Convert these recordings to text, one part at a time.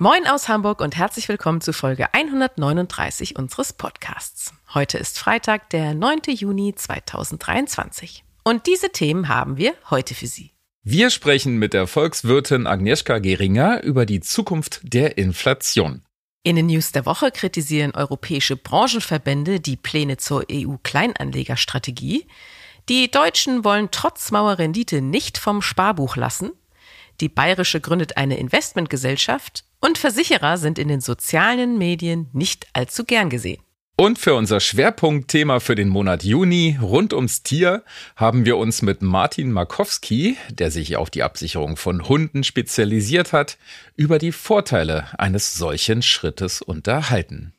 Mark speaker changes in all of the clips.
Speaker 1: Moin aus Hamburg und herzlich willkommen zu Folge 139 unseres Podcasts. Heute ist Freitag, der 9. Juni 2023. Und diese Themen haben wir heute für Sie.
Speaker 2: Wir sprechen mit der Volkswirtin Agnieszka Geringer über die Zukunft der Inflation.
Speaker 1: In den News der Woche kritisieren europäische Branchenverbände die Pläne zur EU-Kleinanlegerstrategie. Die Deutschen wollen trotz Mauerrendite nicht vom Sparbuch lassen. Die Bayerische gründet eine Investmentgesellschaft und Versicherer sind in den sozialen Medien nicht allzu gern gesehen.
Speaker 2: Und für unser Schwerpunktthema für den Monat Juni rund ums Tier haben wir uns mit Martin Markowski, der sich auf die Absicherung von Hunden spezialisiert hat, über die Vorteile eines solchen Schrittes unterhalten.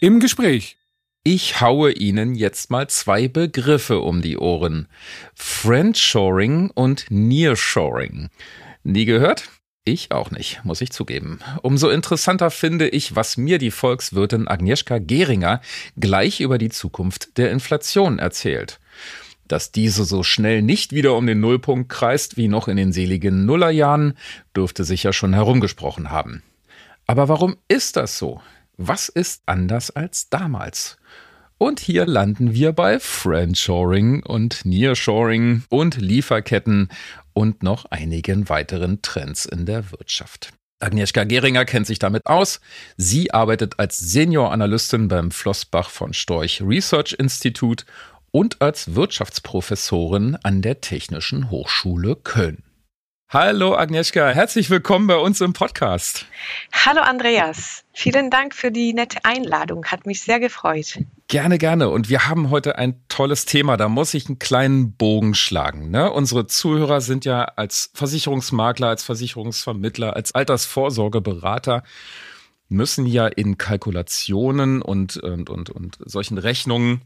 Speaker 3: Im Gespräch
Speaker 2: ich haue Ihnen jetzt mal zwei Begriffe um die Ohren. Friendshoring und Nearshoring. Nie gehört? Ich auch nicht, muss ich zugeben. Umso interessanter finde ich, was mir die Volkswirtin Agnieszka Geringer gleich über die Zukunft der Inflation erzählt. Dass diese so schnell nicht wieder um den Nullpunkt kreist wie noch in den seligen Nullerjahren, dürfte sich ja schon herumgesprochen haben. Aber warum ist das so? Was ist anders als damals? Und hier landen wir bei Friendshoring und Nearshoring und Lieferketten und noch einigen weiteren Trends in der Wirtschaft. Agnieszka Geringer kennt sich damit aus. Sie arbeitet als Senior-Analystin beim Flossbach von Storch Research Institute und als Wirtschaftsprofessorin an der Technischen Hochschule Köln. Hallo Agnieszka, herzlich willkommen bei uns im Podcast.
Speaker 4: Hallo Andreas, vielen Dank für die nette Einladung, hat mich sehr gefreut.
Speaker 2: Gerne, gerne. Und wir haben heute ein tolles Thema, da muss ich einen kleinen Bogen schlagen. Ne? Unsere Zuhörer sind ja als Versicherungsmakler, als Versicherungsvermittler, als Altersvorsorgeberater müssen ja in Kalkulationen und, und, und, und solchen Rechnungen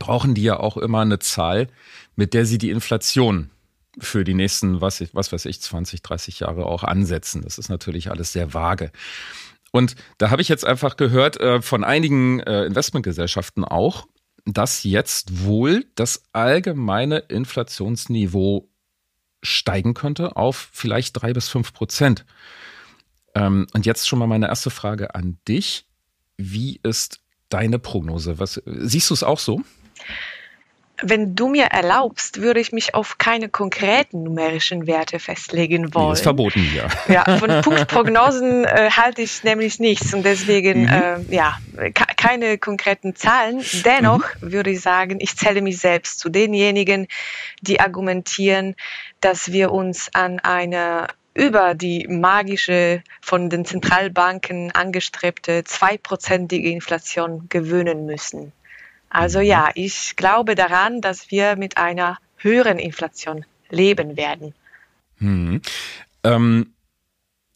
Speaker 2: brauchen die ja auch immer eine Zahl, mit der sie die Inflation für die nächsten, was, was weiß ich, 20, 30 Jahre auch ansetzen. Das ist natürlich alles sehr vage. Und da habe ich jetzt einfach gehört äh, von einigen äh, Investmentgesellschaften auch, dass jetzt wohl das allgemeine Inflationsniveau steigen könnte auf vielleicht drei bis fünf Prozent. Ähm, und jetzt schon mal meine erste Frage an dich. Wie ist deine Prognose? Was, siehst du es auch so?
Speaker 4: Wenn du mir erlaubst, würde ich mich auf keine konkreten numerischen Werte festlegen wollen. Nee,
Speaker 2: ist verboten
Speaker 4: ja. Ja, von Punktprognosen äh, halte ich nämlich nichts und deswegen mhm. äh, ja keine konkreten Zahlen. Dennoch mhm. würde ich sagen, ich zähle mich selbst zu denjenigen, die argumentieren, dass wir uns an eine über die magische von den Zentralbanken angestrebte zweiprozentige Inflation gewöhnen müssen. Also mhm. ja, ich glaube daran, dass wir mit einer höheren Inflation leben werden.
Speaker 2: Hm. Ähm,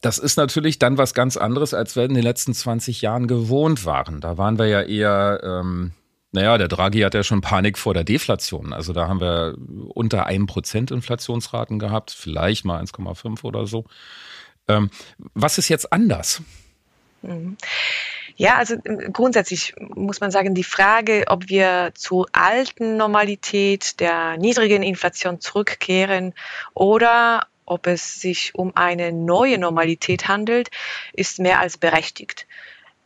Speaker 2: das ist natürlich dann was ganz anderes, als wir in den letzten 20 Jahren gewohnt waren. Da waren wir ja eher, ähm, naja, der Draghi hat ja schon Panik vor der Deflation. Also da haben wir unter einem Prozent Inflationsraten gehabt, vielleicht mal 1,5 oder so. Ähm, was ist jetzt anders?
Speaker 4: Mhm. Ja, also ähm, grundsätzlich muss man sagen, die Frage, ob wir zur alten Normalität der niedrigen Inflation zurückkehren oder ob es sich um eine neue Normalität handelt, ist mehr als berechtigt.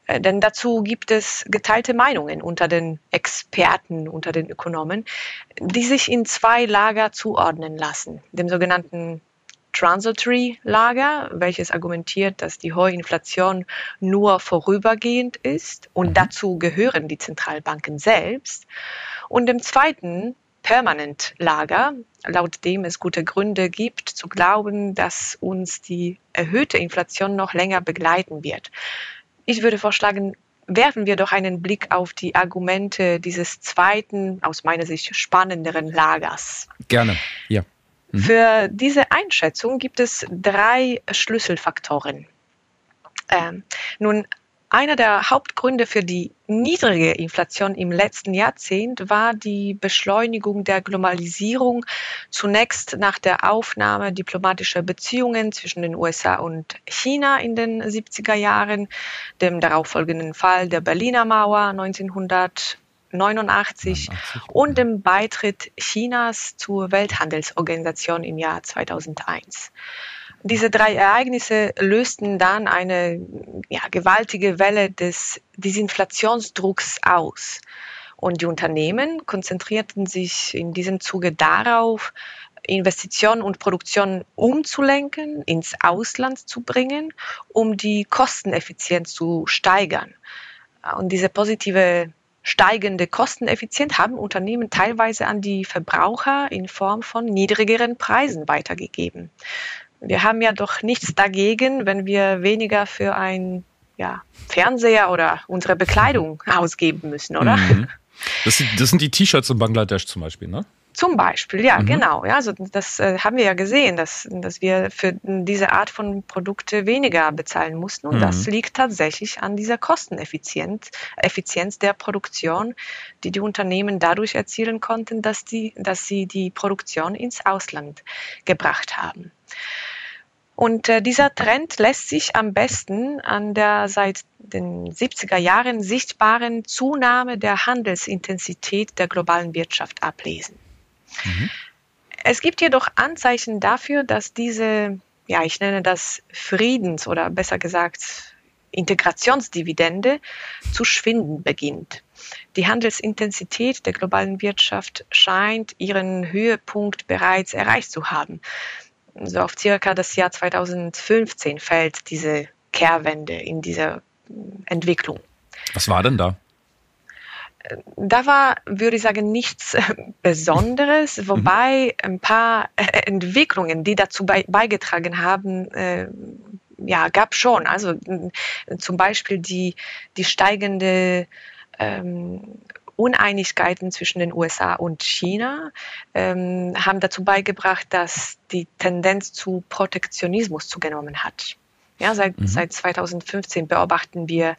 Speaker 4: Äh, denn dazu gibt es geteilte Meinungen unter den Experten, unter den Ökonomen, die sich in zwei Lager zuordnen lassen. Dem sogenannten Transitory Lager, welches argumentiert, dass die hohe Inflation nur vorübergehend ist und mhm. dazu gehören die Zentralbanken selbst. Und im zweiten Permanent Lager, laut dem es gute Gründe gibt zu glauben, dass uns die erhöhte Inflation noch länger begleiten wird. Ich würde vorschlagen, werfen wir doch einen Blick auf die Argumente dieses zweiten, aus meiner Sicht spannenderen Lagers.
Speaker 2: Gerne, ja.
Speaker 4: Mhm. Für diese Einschätzung gibt es drei Schlüsselfaktoren. Ähm, nun, einer der Hauptgründe für die niedrige Inflation im letzten Jahrzehnt war die Beschleunigung der Globalisierung, zunächst nach der Aufnahme diplomatischer Beziehungen zwischen den USA und China in den 70er Jahren, dem darauffolgenden Fall der Berliner Mauer 1989 und dem Beitritt Chinas zur Welthandelsorganisation im Jahr 2001. Diese drei Ereignisse lösten dann eine ja, gewaltige Welle des Desinflationsdrucks aus. Und die Unternehmen konzentrierten sich in diesem Zuge darauf, Investitionen und Produktion umzulenken, ins Ausland zu bringen, um die Kosteneffizienz zu steigern. Und diese positive steigende Kosteneffizienz haben Unternehmen teilweise an die Verbraucher in Form von niedrigeren Preisen weitergegeben wir haben ja doch nichts dagegen, wenn wir weniger für ein ja, Fernseher oder unsere Bekleidung ausgeben müssen, oder? Mhm.
Speaker 2: Das, sind, das sind die T-Shirts in Bangladesch zum Beispiel, ne?
Speaker 4: Zum Beispiel, ja, mhm. genau. Ja, also das äh, haben wir ja gesehen, dass, dass wir für diese Art von Produkte weniger bezahlen mussten. Und mhm. das liegt tatsächlich an dieser Kosteneffizienz Effizienz der Produktion, die die Unternehmen dadurch erzielen konnten, dass, die, dass sie die Produktion ins Ausland gebracht haben. Und äh, dieser Trend lässt sich am besten an der seit den 70er Jahren sichtbaren Zunahme der Handelsintensität der globalen Wirtschaft ablesen. Mhm. Es gibt jedoch Anzeichen dafür, dass diese, ja, ich nenne das Friedens- oder besser gesagt Integrationsdividende zu schwinden beginnt. Die Handelsintensität der globalen Wirtschaft scheint ihren Höhepunkt bereits erreicht zu haben so auf circa das Jahr 2015 fällt diese Kehrwende in dieser Entwicklung.
Speaker 2: Was war denn da?
Speaker 4: Da war, würde ich sagen, nichts Besonderes, mhm. wobei ein paar Entwicklungen, die dazu beigetragen haben, äh, ja, gab schon. Also zum Beispiel die, die steigende ähm, Uneinigkeiten zwischen den USA und China ähm, haben dazu beigebracht, dass die Tendenz zu Protektionismus zugenommen hat. Ja, seit, mhm. seit 2015 beobachten wir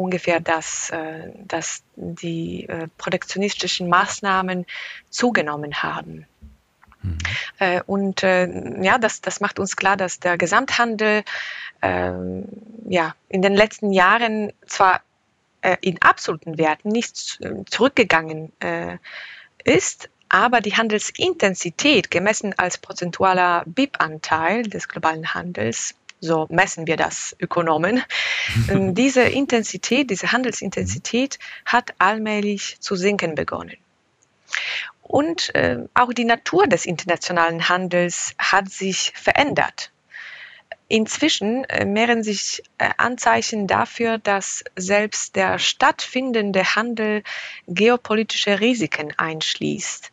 Speaker 4: ungefähr, dass, äh, dass die äh, protektionistischen Maßnahmen zugenommen haben. Mhm. Und ja, das, das macht uns klar, dass der Gesamthandel äh, ja, in den letzten Jahren zwar äh, in absoluten Werten nicht zurückgegangen äh, ist, aber die Handelsintensität gemessen als prozentualer BIP-Anteil des globalen Handels, so messen wir das Ökonomen, äh, diese Intensität, diese Handelsintensität hat allmählich zu sinken begonnen. Und äh, auch die Natur des internationalen Handels hat sich verändert. Inzwischen äh, mehren sich äh, Anzeichen dafür, dass selbst der stattfindende Handel geopolitische Risiken einschließt.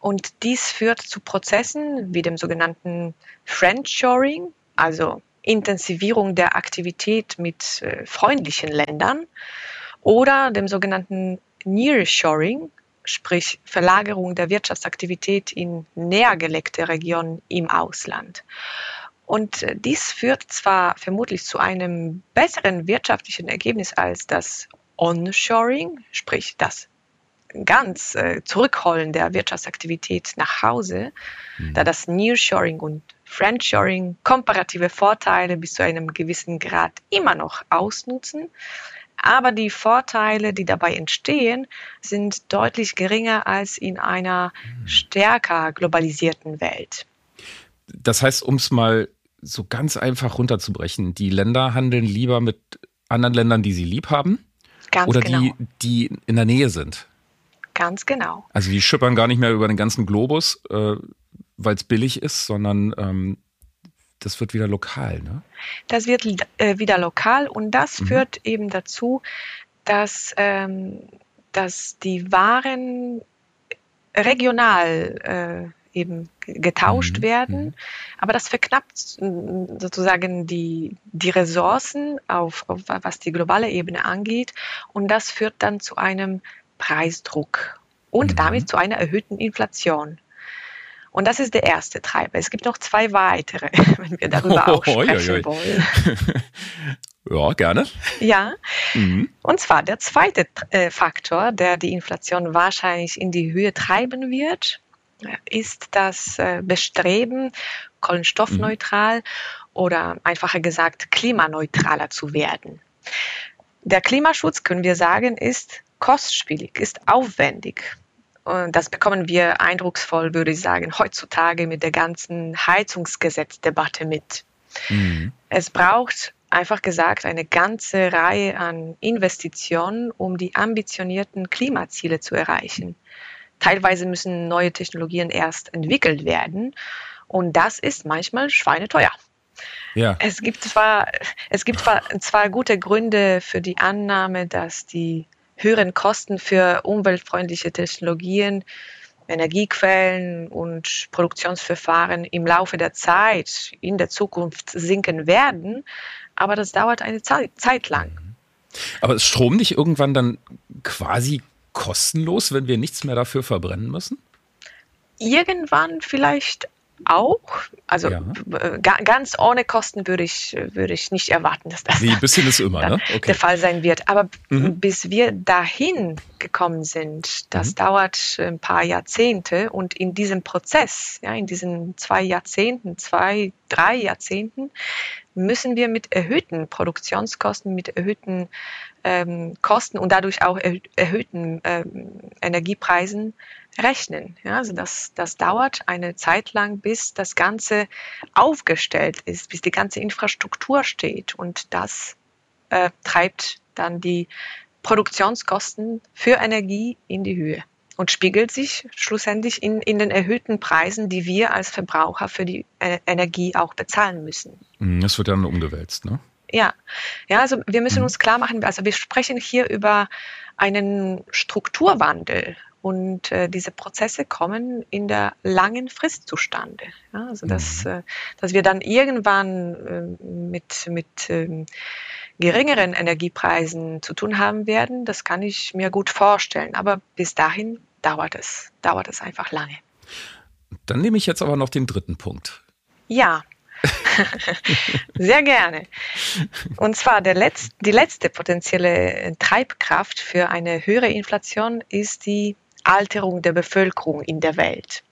Speaker 4: Und dies führt zu Prozessen wie dem sogenannten Friendshoring, also Intensivierung der Aktivität mit äh, freundlichen Ländern, oder dem sogenannten Nearshoring, sprich Verlagerung der Wirtschaftsaktivität in näher gelegte Regionen im Ausland. Und äh, dies führt zwar vermutlich zu einem besseren wirtschaftlichen Ergebnis als das Onshoring, sprich das ganz äh, Zurückholen der Wirtschaftsaktivität nach Hause, mhm. da das Nearshoring und Friendshoring komparative Vorteile bis zu einem gewissen Grad immer noch ausnutzen. Aber die Vorteile, die dabei entstehen, sind deutlich geringer als in einer mhm. stärker globalisierten Welt.
Speaker 2: Das heißt, um es mal so ganz einfach runterzubrechen, die Länder handeln lieber mit anderen Ländern, die sie lieb haben?
Speaker 4: Ganz
Speaker 2: oder
Speaker 4: genau.
Speaker 2: die, die in der Nähe sind?
Speaker 4: Ganz genau.
Speaker 2: Also die schippern gar nicht mehr über den ganzen Globus, äh, weil es billig ist, sondern ähm, das wird wieder lokal, ne?
Speaker 4: Das wird äh, wieder lokal und das mhm. führt eben dazu, dass, ähm, dass die Waren regional äh, eben getauscht mhm. werden. Mhm. Aber das verknappt sozusagen die, die Ressourcen auf, auf, was die globale Ebene angeht. Und das führt dann zu einem Preisdruck und mhm. damit zu einer erhöhten Inflation. Und das ist der erste Treiber. Es gibt noch zwei weitere, wenn wir darüber auch sprechen oh, wollen.
Speaker 2: ja, gerne.
Speaker 4: Ja, mhm. und zwar der zweite äh, Faktor, der die Inflation wahrscheinlich in die Höhe treiben wird, ist das äh, Bestreben, kohlenstoffneutral mhm. oder einfacher gesagt klimaneutraler zu werden. Der Klimaschutz, können wir sagen, ist kostspielig, ist aufwendig. Und das bekommen wir eindrucksvoll, würde ich sagen, heutzutage mit der ganzen Heizungsgesetzdebatte mit. Mhm. Es braucht einfach gesagt eine ganze Reihe an Investitionen, um die ambitionierten Klimaziele zu erreichen. Teilweise müssen neue Technologien erst entwickelt werden und das ist manchmal schweineteuer. Ja. Es gibt zwar, es gibt zwar, zwar gute Gründe für die Annahme, dass die höheren Kosten für umweltfreundliche Technologien, Energiequellen und Produktionsverfahren im Laufe der Zeit in der Zukunft sinken werden, aber das dauert eine Zeit lang.
Speaker 2: Aber ist Strom nicht irgendwann dann quasi kostenlos, wenn wir nichts mehr dafür verbrennen müssen?
Speaker 4: Irgendwann vielleicht auch. Also ja. ganz ohne Kosten würde ich, würde ich nicht erwarten, dass das
Speaker 2: ein bisschen ist immer, ne?
Speaker 4: okay. der Fall sein wird. Aber mhm. bis wir dahin gekommen sind, das mhm. dauert ein paar Jahrzehnte und in diesem Prozess, ja, in diesen zwei Jahrzehnten, zwei, drei Jahrzehnten, müssen wir mit erhöhten Produktionskosten, mit erhöhten ähm, Kosten und dadurch auch erhöhten ähm, Energiepreisen rechnen. Ja, also das, das dauert eine Zeit lang, bis das Ganze aufgestellt ist, bis die ganze Infrastruktur steht. Und das äh, treibt dann die Produktionskosten für Energie in die Höhe und spiegelt sich schlussendlich in, in den erhöhten Preisen, die wir als Verbraucher für die äh, Energie auch bezahlen müssen.
Speaker 2: Mhm, das wird dann umgewälzt, ne?
Speaker 4: Ja, ja, also wir müssen mhm. uns klar machen, also wir sprechen hier über einen Strukturwandel und äh, diese Prozesse kommen in der langen Frist zustande. Ja, also dass, mhm. äh, dass wir dann irgendwann äh, mit, mit ähm, geringeren Energiepreisen zu tun haben werden, das kann ich mir gut vorstellen. Aber bis dahin dauert es, dauert es einfach lange.
Speaker 2: Dann nehme ich jetzt aber noch den dritten Punkt.
Speaker 4: Ja, Sehr gerne. Und zwar der Letz-, die letzte potenzielle Treibkraft für eine höhere Inflation ist die Alterung der Bevölkerung in der Welt.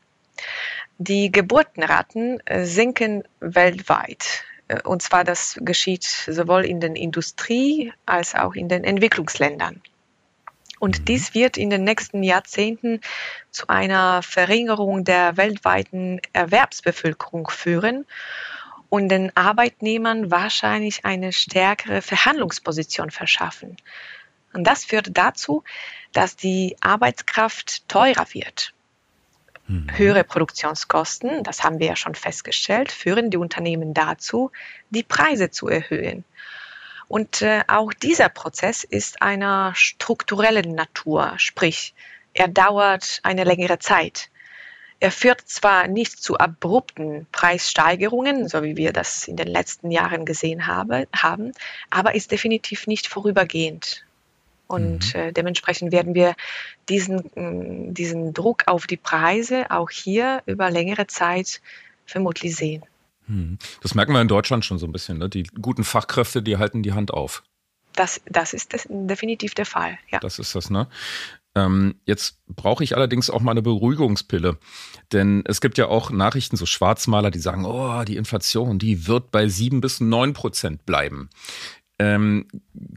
Speaker 4: Die Geburtenraten äh, sinken weltweit. Äh, und zwar das geschieht sowohl in den Industrie- als auch in den Entwicklungsländern. Und mhm. dies wird in den nächsten Jahrzehnten zu einer Verringerung der weltweiten Erwerbsbevölkerung führen und den Arbeitnehmern wahrscheinlich eine stärkere Verhandlungsposition verschaffen. Und das führt dazu, dass die Arbeitskraft teurer wird. Mhm. Höhere Produktionskosten, das haben wir ja schon festgestellt, führen die Unternehmen dazu, die Preise zu erhöhen. Und äh, auch dieser Prozess ist einer strukturellen Natur, sprich, er dauert eine längere Zeit. Er führt zwar nicht zu abrupten Preissteigerungen, so wie wir das in den letzten Jahren gesehen habe, haben, aber ist definitiv nicht vorübergehend. Und mhm. äh, dementsprechend werden wir diesen, mm, diesen Druck auf die Preise auch hier über längere Zeit vermutlich sehen.
Speaker 2: Mhm. Das merken wir in Deutschland schon so ein bisschen. Ne? Die guten Fachkräfte, die halten die Hand auf.
Speaker 4: Das, das ist das definitiv der Fall. Ja.
Speaker 2: Das ist das, ne? Ähm, jetzt brauche ich allerdings auch mal eine Beruhigungspille. Denn es gibt ja auch Nachrichten, so Schwarzmaler, die sagen, oh, die Inflation, die wird bei sieben bis neun Prozent bleiben. Ähm,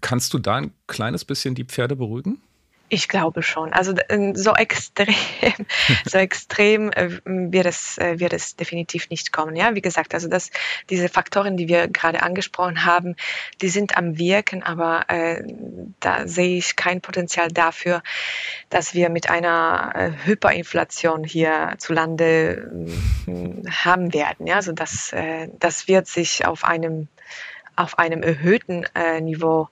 Speaker 2: kannst du da ein kleines bisschen die Pferde beruhigen?
Speaker 4: Ich glaube schon. Also ähm, so extrem, so extrem äh, wird es, äh, wird es definitiv nicht kommen. Ja, wie gesagt, also das, diese Faktoren, die wir gerade angesprochen haben, die sind am Wirken, aber äh, da sehe ich kein Potenzial dafür, dass wir mit einer äh, Hyperinflation hier zu Lande äh, haben werden. Ja, also das, äh, das wird sich auf einem auf einem erhöhten äh, Niveau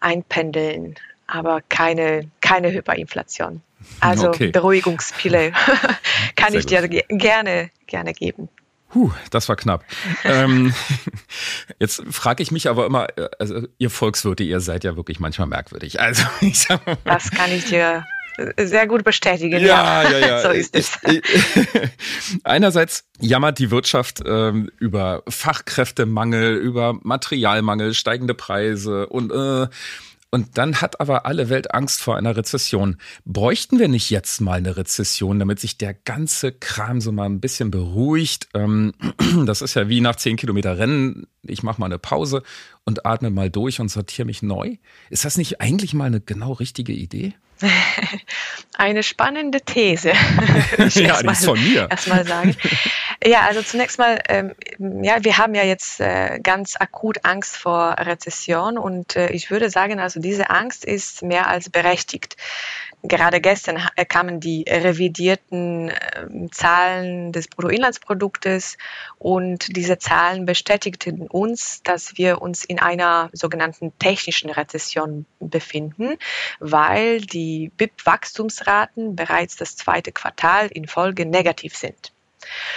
Speaker 4: einpendeln, aber keine, keine Hyperinflation. Also okay. Beruhigungspille kann Sehr ich dir gerne, gerne geben.
Speaker 2: Puh, das war knapp. ähm, jetzt frage ich mich aber immer, also ihr Volkswirte, ihr seid ja wirklich manchmal merkwürdig. Also
Speaker 4: ich sag mal, das kann ich dir sehr gut bestätigen.
Speaker 2: Ja, ja, ja. ja.
Speaker 4: so ist es.
Speaker 2: Einerseits jammert die Wirtschaft ähm, über Fachkräftemangel, über Materialmangel, steigende Preise und äh, und dann hat aber alle Welt Angst vor einer Rezession. Bräuchten wir nicht jetzt mal eine Rezession, damit sich der ganze Kram so mal ein bisschen beruhigt? Ähm, das ist ja wie nach zehn Kilometer Rennen. Ich mache mal eine Pause und atme mal durch und sortiere mich neu. Ist das nicht eigentlich mal eine genau richtige Idee?
Speaker 4: Eine spannende These.
Speaker 2: ja, die ist von mir.
Speaker 4: Erstmal sagen. Ja, also zunächst mal, ähm, ja, wir haben ja jetzt äh, ganz akut Angst vor Rezession und äh, ich würde sagen, also diese Angst ist mehr als berechtigt. Gerade gestern kamen die revidierten äh, Zahlen des Bruttoinlandsproduktes und diese Zahlen bestätigten uns, dass wir uns in einer sogenannten technischen Rezession befinden, weil die BIP-Wachstumsraten bereits das zweite Quartal in Folge negativ sind.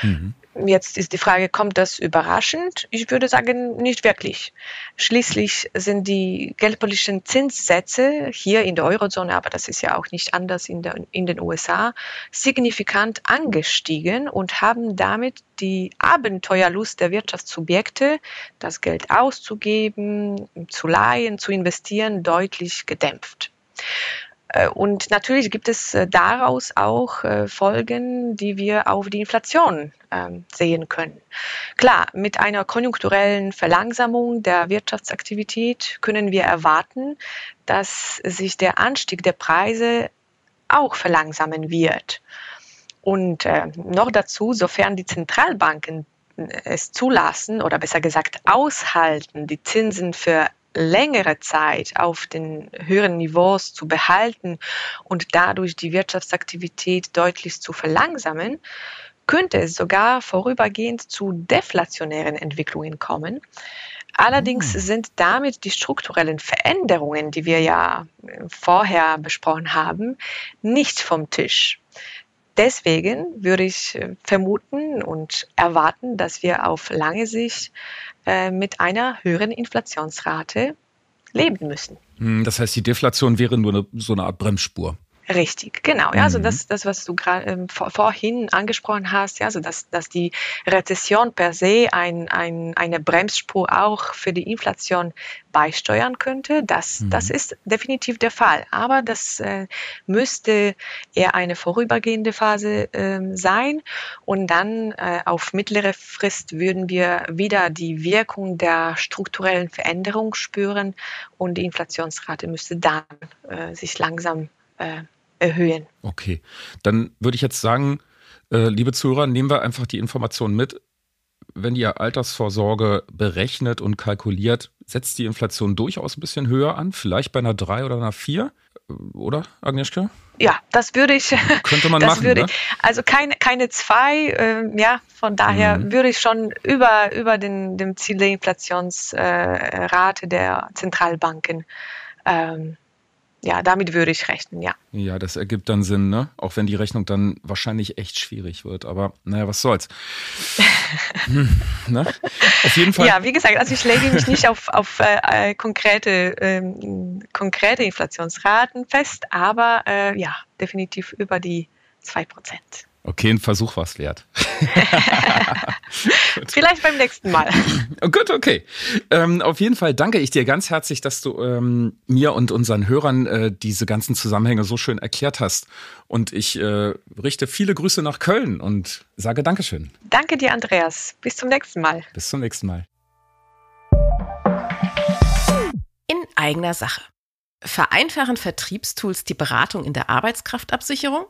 Speaker 4: Mhm. Jetzt ist die Frage, kommt das überraschend? Ich würde sagen, nicht wirklich. Schließlich sind die geldpolitischen Zinssätze hier in der Eurozone, aber das ist ja auch nicht anders in, der, in den USA, signifikant angestiegen und haben damit die Abenteuerlust der Wirtschaftssubjekte, das Geld auszugeben, zu leihen, zu investieren, deutlich gedämpft. Äh, und natürlich gibt es äh, daraus auch äh, Folgen, die wir auf die Inflation ähm, sehen können. Klar, mit einer konjunkturellen Verlangsamung der Wirtschaftsaktivität können wir erwarten, dass sich der Anstieg der Preise auch verlangsamen wird. Und noch dazu, sofern die Zentralbanken es zulassen oder besser gesagt aushalten, die Zinsen für längere Zeit auf den höheren Niveaus zu behalten und dadurch die Wirtschaftsaktivität deutlich zu verlangsamen, könnte es sogar vorübergehend zu deflationären Entwicklungen kommen. Allerdings hm. sind damit die strukturellen Veränderungen, die wir ja vorher besprochen haben, nicht vom Tisch. Deswegen würde ich äh, vermuten und erwarten, dass wir auf lange Sicht äh, mit einer höheren Inflationsrate leben müssen.
Speaker 2: Hm, das heißt, die Deflation wäre nur eine, so eine Art Bremsspur.
Speaker 4: Richtig, genau. Ja, also mhm. das, das, was du gerade ähm, vor, vorhin angesprochen hast, ja, also dass, dass die Rezession per se ein, ein, eine Bremsspur auch für die Inflation beisteuern könnte, das, mhm. das ist definitiv der Fall. Aber das äh, müsste eher eine vorübergehende Phase äh, sein und dann äh, auf mittlere Frist würden wir wieder die Wirkung der strukturellen Veränderung spüren und die Inflationsrate müsste dann äh, sich langsam äh, erhöhen.
Speaker 2: Okay, dann würde ich jetzt sagen, äh, liebe Zuhörer, nehmen wir einfach die Informationen mit. Wenn ihr Altersvorsorge berechnet und kalkuliert, setzt die Inflation durchaus ein bisschen höher an, vielleicht bei einer 3 oder einer 4, äh, oder Agnieszka?
Speaker 4: Ja, das würde ich.
Speaker 2: Könnte man machen.
Speaker 4: Ne? Also keine, keine zwei, äh, ja, von daher mhm. würde ich schon über, über den, dem Ziel der Inflationsrate äh, der Zentralbanken ähm, ja, damit würde ich rechnen, ja.
Speaker 2: Ja, das ergibt dann Sinn, ne? Auch wenn die Rechnung dann wahrscheinlich echt schwierig wird. Aber naja, was soll's. hm, ne? Auf jeden Fall.
Speaker 4: Ja, wie gesagt, also ich lege mich nicht auf, auf äh, konkrete, ähm, konkrete Inflationsraten fest, aber äh, ja, definitiv über die 2 Prozent.
Speaker 2: Okay, ein Versuch war es wert.
Speaker 4: Vielleicht beim nächsten Mal.
Speaker 2: Oh, gut, okay. Ähm, auf jeden Fall danke ich dir ganz herzlich, dass du ähm, mir und unseren Hörern äh, diese ganzen Zusammenhänge so schön erklärt hast. Und ich äh, richte viele Grüße nach Köln und sage Dankeschön.
Speaker 4: Danke dir, Andreas. Bis zum nächsten Mal.
Speaker 2: Bis zum nächsten Mal.
Speaker 1: In eigener Sache. Vereinfachen Vertriebstools die Beratung in der Arbeitskraftabsicherung?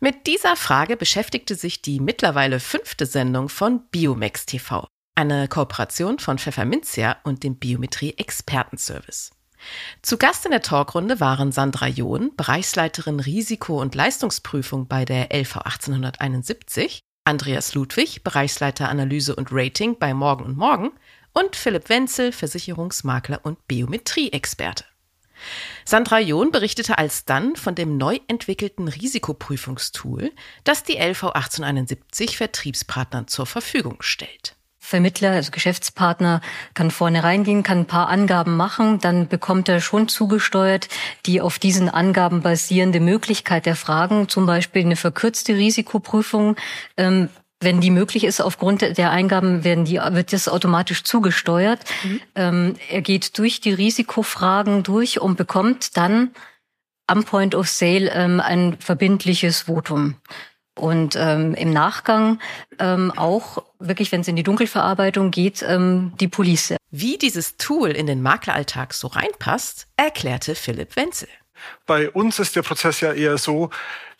Speaker 1: Mit dieser Frage beschäftigte sich die mittlerweile fünfte Sendung von Biomex TV, eine Kooperation von Pfefferminzia und dem Biometrie Expertenservice. Zu Gast in der Talkrunde waren Sandra John, Bereichsleiterin Risiko- und Leistungsprüfung bei der LV 1871, Andreas Ludwig, Bereichsleiter Analyse und Rating bei Morgen und Morgen und Philipp Wenzel, Versicherungsmakler und Biometrie-Experte. Sandra John berichtete alsdann von dem neu entwickelten Risikoprüfungstool, das die LV 1871 Vertriebspartnern zur Verfügung stellt.
Speaker 3: Vermittler, also Geschäftspartner, kann vorne reingehen, kann ein paar Angaben machen, dann bekommt er schon zugesteuert die auf diesen Angaben basierende Möglichkeit der Fragen, zum Beispiel eine verkürzte Risikoprüfung. Ähm, wenn die möglich ist, aufgrund der Eingaben werden die, wird das automatisch zugesteuert. Mhm. Ähm, er geht durch die Risikofragen durch und bekommt dann am Point of Sale ähm, ein verbindliches Votum. Und ähm, im Nachgang ähm, auch wirklich, wenn es in die Dunkelverarbeitung geht, ähm, die Police.
Speaker 1: Wie dieses Tool in den Makleralltag so reinpasst, erklärte Philipp Wenzel.
Speaker 5: Bei uns ist der Prozess ja eher so,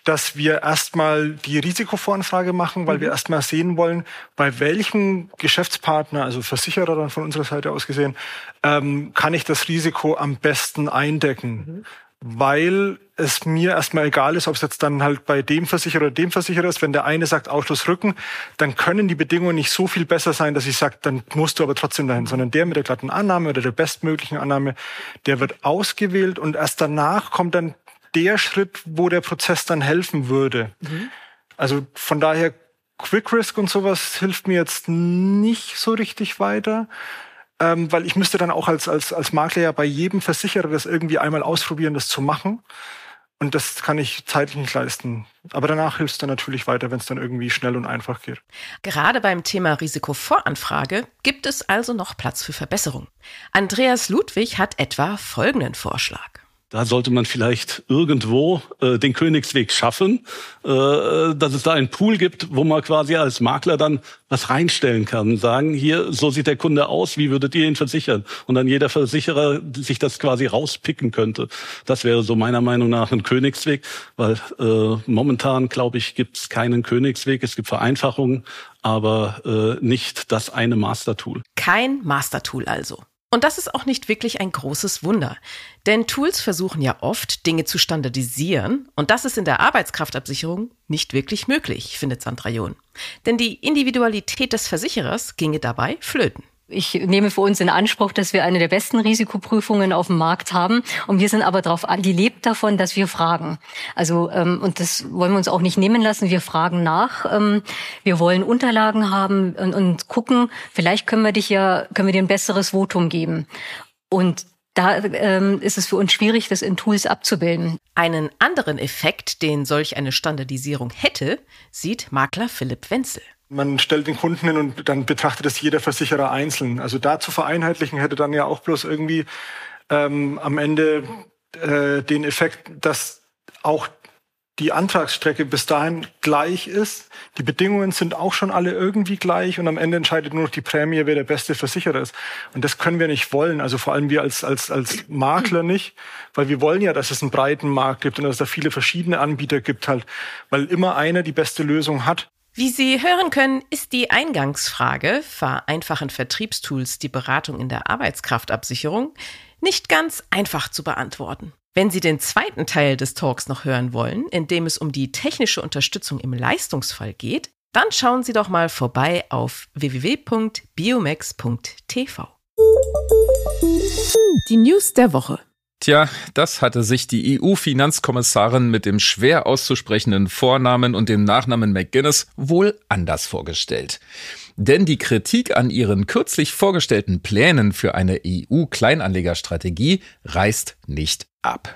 Speaker 5: dass wir erstmal die Risikovoranfrage machen, weil mhm. wir erstmal sehen wollen, bei welchem Geschäftspartner, also Versicherer dann von unserer Seite aus gesehen, ähm, kann ich das Risiko am besten eindecken. Mhm weil es mir erstmal egal ist, ob es jetzt dann halt bei dem Versicherer oder dem Versicherer ist. Wenn der eine sagt Ausschluss Rücken, dann können die Bedingungen nicht so viel besser sein, dass ich sage, dann musst du aber trotzdem dahin, sondern der mit der glatten Annahme oder der bestmöglichen Annahme, der wird ausgewählt und erst danach kommt dann der Schritt, wo der Prozess dann helfen würde. Mhm. Also von daher Quick Risk und sowas hilft mir jetzt nicht so richtig weiter ähm, weil ich müsste dann auch als, als, als Makler ja bei jedem Versicherer das irgendwie einmal ausprobieren, das zu machen. Und das kann ich zeitlich nicht leisten. Aber danach hilft es dann natürlich weiter, wenn es dann irgendwie schnell und einfach geht.
Speaker 1: Gerade beim Thema Risikovoranfrage gibt es also noch Platz für Verbesserung. Andreas Ludwig hat etwa folgenden Vorschlag.
Speaker 6: Da sollte man vielleicht irgendwo äh, den Königsweg schaffen, äh, dass es da einen Pool gibt, wo man quasi als Makler dann was reinstellen kann. Sagen, hier, so sieht der Kunde aus, wie würdet ihr ihn versichern? Und dann jeder Versicherer sich das quasi rauspicken könnte. Das wäre so meiner Meinung nach ein Königsweg, weil äh, momentan, glaube ich, gibt es keinen Königsweg. Es gibt Vereinfachungen, aber äh, nicht das eine Mastertool.
Speaker 1: Kein Mastertool also. Und das ist auch nicht wirklich ein großes Wunder. Denn Tools versuchen ja oft, Dinge zu standardisieren. Und das ist in der Arbeitskraftabsicherung nicht wirklich möglich, findet Sandra John. Denn die Individualität des Versicherers ginge dabei flöten.
Speaker 3: Ich nehme für uns in Anspruch, dass wir eine der besten Risikoprüfungen auf dem Markt haben. Und wir sind aber darauf an, die lebt davon, dass wir fragen. Also, ähm, und das wollen wir uns auch nicht nehmen lassen. Wir fragen nach. Ähm, wir wollen Unterlagen haben und, und gucken, vielleicht können wir dich ja, können wir dir ein besseres Votum geben. Und da ähm, ist es für uns schwierig, das in Tools abzubilden.
Speaker 1: Einen anderen Effekt, den solch eine Standardisierung hätte, sieht Makler Philipp Wenzel.
Speaker 5: Man stellt den Kunden hin und dann betrachtet es jeder Versicherer einzeln. Also da zu vereinheitlichen hätte dann ja auch bloß irgendwie ähm, am Ende äh, den Effekt, dass auch die Antragsstrecke bis dahin gleich ist. Die Bedingungen sind auch schon alle irgendwie gleich und am Ende entscheidet nur noch die Prämie, wer der beste Versicherer ist. Und das können wir nicht wollen. Also vor allem wir als, als, als Makler nicht, weil wir wollen ja, dass es einen breiten Markt gibt und dass es da viele verschiedene Anbieter gibt halt, weil immer einer die beste Lösung hat.
Speaker 1: Wie Sie hören können, ist die Eingangsfrage, vereinfachen Vertriebstools die Beratung in der Arbeitskraftabsicherung, nicht ganz einfach zu beantworten. Wenn Sie den zweiten Teil des Talks noch hören wollen, in dem es um die technische Unterstützung im Leistungsfall geht, dann schauen Sie doch mal vorbei auf www.biomax.tv. Die News der Woche.
Speaker 2: Tja, das hatte sich die EU-Finanzkommissarin mit dem schwer auszusprechenden Vornamen und dem Nachnamen McGuinness wohl anders vorgestellt. Denn die Kritik an ihren kürzlich vorgestellten Plänen für eine EU-Kleinanlegerstrategie reißt nicht ab.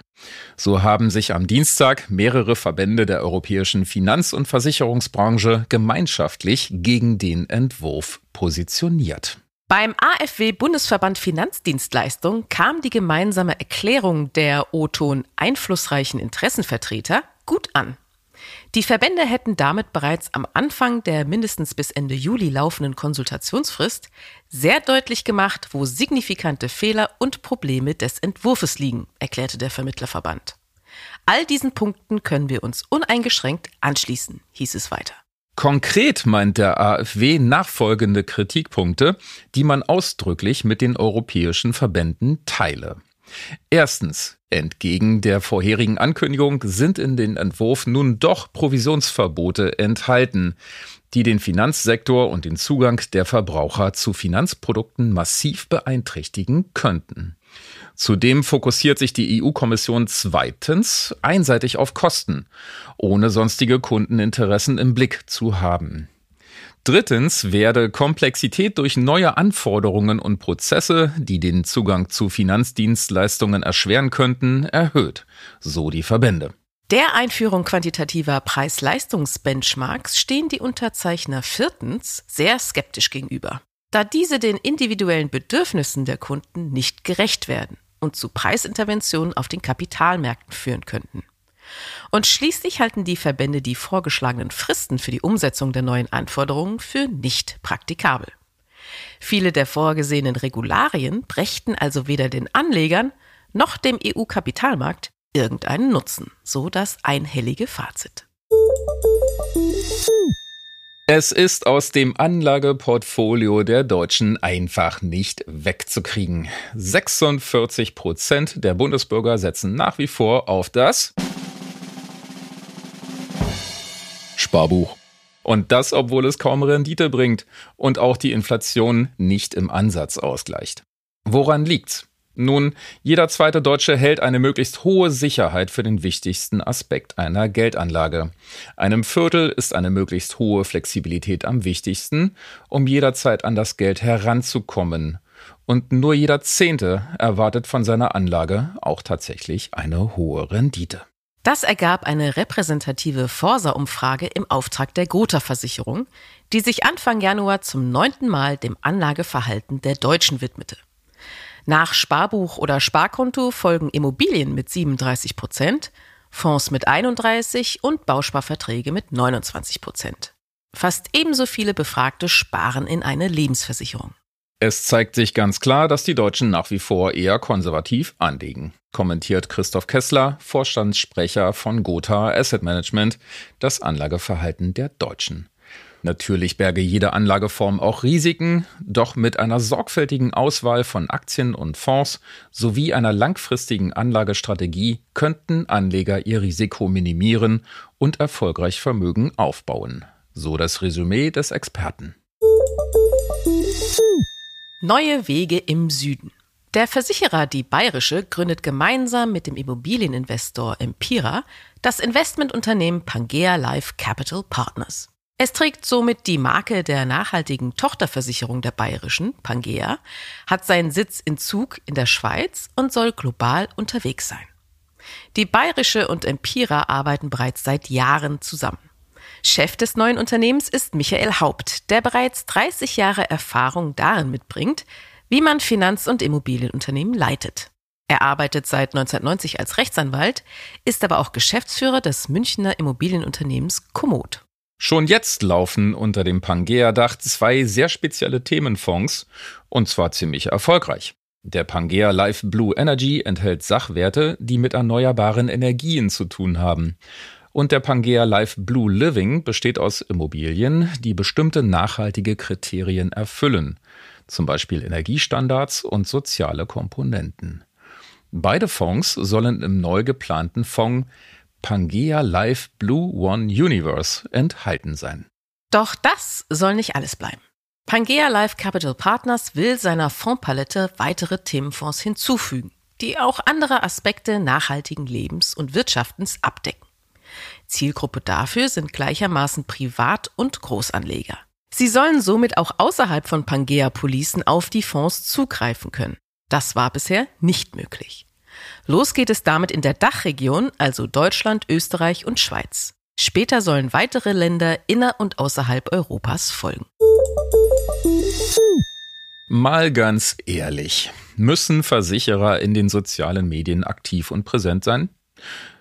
Speaker 2: So haben sich am Dienstag mehrere Verbände der europäischen Finanz- und Versicherungsbranche gemeinschaftlich gegen den Entwurf positioniert.
Speaker 1: Beim AfW Bundesverband Finanzdienstleistung kam die gemeinsame Erklärung der O-Ton einflussreichen Interessenvertreter gut an. Die Verbände hätten damit bereits am Anfang der mindestens bis Ende Juli laufenden Konsultationsfrist sehr deutlich gemacht, wo signifikante Fehler und Probleme des Entwurfes liegen, erklärte der Vermittlerverband. All diesen Punkten können wir uns uneingeschränkt anschließen, hieß es weiter.
Speaker 2: Konkret meint der AfW nachfolgende Kritikpunkte, die man ausdrücklich mit den europäischen Verbänden teile. Erstens. Entgegen der vorherigen Ankündigung sind in den Entwurf nun doch Provisionsverbote enthalten, die den Finanzsektor und den Zugang der Verbraucher zu Finanzprodukten massiv beeinträchtigen könnten. Zudem fokussiert sich die EU-Kommission zweitens einseitig auf Kosten, ohne sonstige Kundeninteressen im Blick zu haben. Drittens werde Komplexität durch neue Anforderungen und Prozesse, die den Zugang zu Finanzdienstleistungen erschweren könnten, erhöht, so die Verbände.
Speaker 1: Der Einführung quantitativer Preis-Leistungs-Benchmarks stehen die Unterzeichner viertens sehr skeptisch gegenüber, da diese den individuellen Bedürfnissen der Kunden nicht gerecht werden und zu Preisinterventionen auf den Kapitalmärkten führen könnten. Und schließlich halten die Verbände die vorgeschlagenen Fristen für die Umsetzung der neuen Anforderungen für nicht praktikabel. Viele der vorgesehenen Regularien brächten also weder den Anlegern noch dem EU-Kapitalmarkt irgendeinen Nutzen, so das einhellige Fazit.
Speaker 2: Es ist aus dem Anlageportfolio der Deutschen einfach nicht wegzukriegen. 46 Prozent der Bundesbürger setzen nach wie vor auf das Sparbuch. Und das, obwohl es kaum Rendite bringt und auch die Inflation nicht im Ansatz ausgleicht. Woran liegt's? Nun, jeder zweite Deutsche hält eine möglichst hohe Sicherheit für den wichtigsten Aspekt einer Geldanlage. Einem Viertel ist eine möglichst hohe Flexibilität am wichtigsten, um jederzeit an das Geld heranzukommen. Und nur jeder Zehnte erwartet von seiner Anlage auch tatsächlich eine hohe Rendite.
Speaker 1: Das ergab eine repräsentative Forsa-Umfrage im Auftrag der Gotha-Versicherung, die sich Anfang Januar zum neunten Mal dem Anlageverhalten der Deutschen widmete. Nach Sparbuch oder Sparkonto folgen Immobilien mit 37 Prozent, Fonds mit 31 und Bausparverträge mit 29 Prozent. Fast ebenso viele Befragte sparen in eine Lebensversicherung.
Speaker 2: Es zeigt sich ganz klar, dass die Deutschen nach wie vor eher konservativ anlegen, kommentiert Christoph Kessler, Vorstandssprecher von Gotha Asset Management, das Anlageverhalten der Deutschen. Natürlich berge jede Anlageform auch Risiken, doch mit einer sorgfältigen Auswahl von Aktien und Fonds sowie einer langfristigen Anlagestrategie könnten Anleger ihr Risiko minimieren und erfolgreich Vermögen aufbauen. So das Resümee des Experten.
Speaker 1: Neue Wege im Süden. Der Versicherer Die Bayerische gründet gemeinsam mit dem Immobilieninvestor Empira das Investmentunternehmen Pangea Life Capital Partners. Es trägt somit die Marke der nachhaltigen Tochterversicherung der Bayerischen, Pangea, hat seinen Sitz in Zug in der Schweiz und soll global unterwegs sein. Die Bayerische und Empira arbeiten bereits seit Jahren zusammen. Chef des neuen Unternehmens ist Michael Haupt, der bereits 30 Jahre Erfahrung darin mitbringt, wie man Finanz- und Immobilienunternehmen leitet. Er arbeitet seit 1990 als Rechtsanwalt, ist aber auch Geschäftsführer des Münchner Immobilienunternehmens Komoot.
Speaker 2: Schon jetzt laufen unter dem Pangea-Dach zwei sehr spezielle Themenfonds und zwar ziemlich erfolgreich. Der Pangea Life Blue Energy enthält Sachwerte, die mit erneuerbaren Energien zu tun haben. Und der Pangea Life Blue Living besteht aus Immobilien, die bestimmte nachhaltige Kriterien erfüllen, zum Beispiel Energiestandards und soziale Komponenten. Beide Fonds sollen im neu geplanten Fonds Pangea Live Blue One Universe enthalten sein.
Speaker 1: Doch das soll nicht alles bleiben. Pangea Life Capital Partners will seiner Fondspalette weitere Themenfonds hinzufügen, die auch andere Aspekte nachhaltigen Lebens und Wirtschaftens abdecken. Zielgruppe dafür sind gleichermaßen Privat- und Großanleger. Sie sollen somit auch außerhalb von Pangea-Policen auf die Fonds zugreifen können. Das war bisher nicht möglich. Los geht es damit in der Dachregion, also Deutschland, Österreich und Schweiz. Später sollen weitere Länder inner- und außerhalb Europas folgen.
Speaker 2: Mal ganz ehrlich, müssen Versicherer in den sozialen Medien aktiv und präsent sein?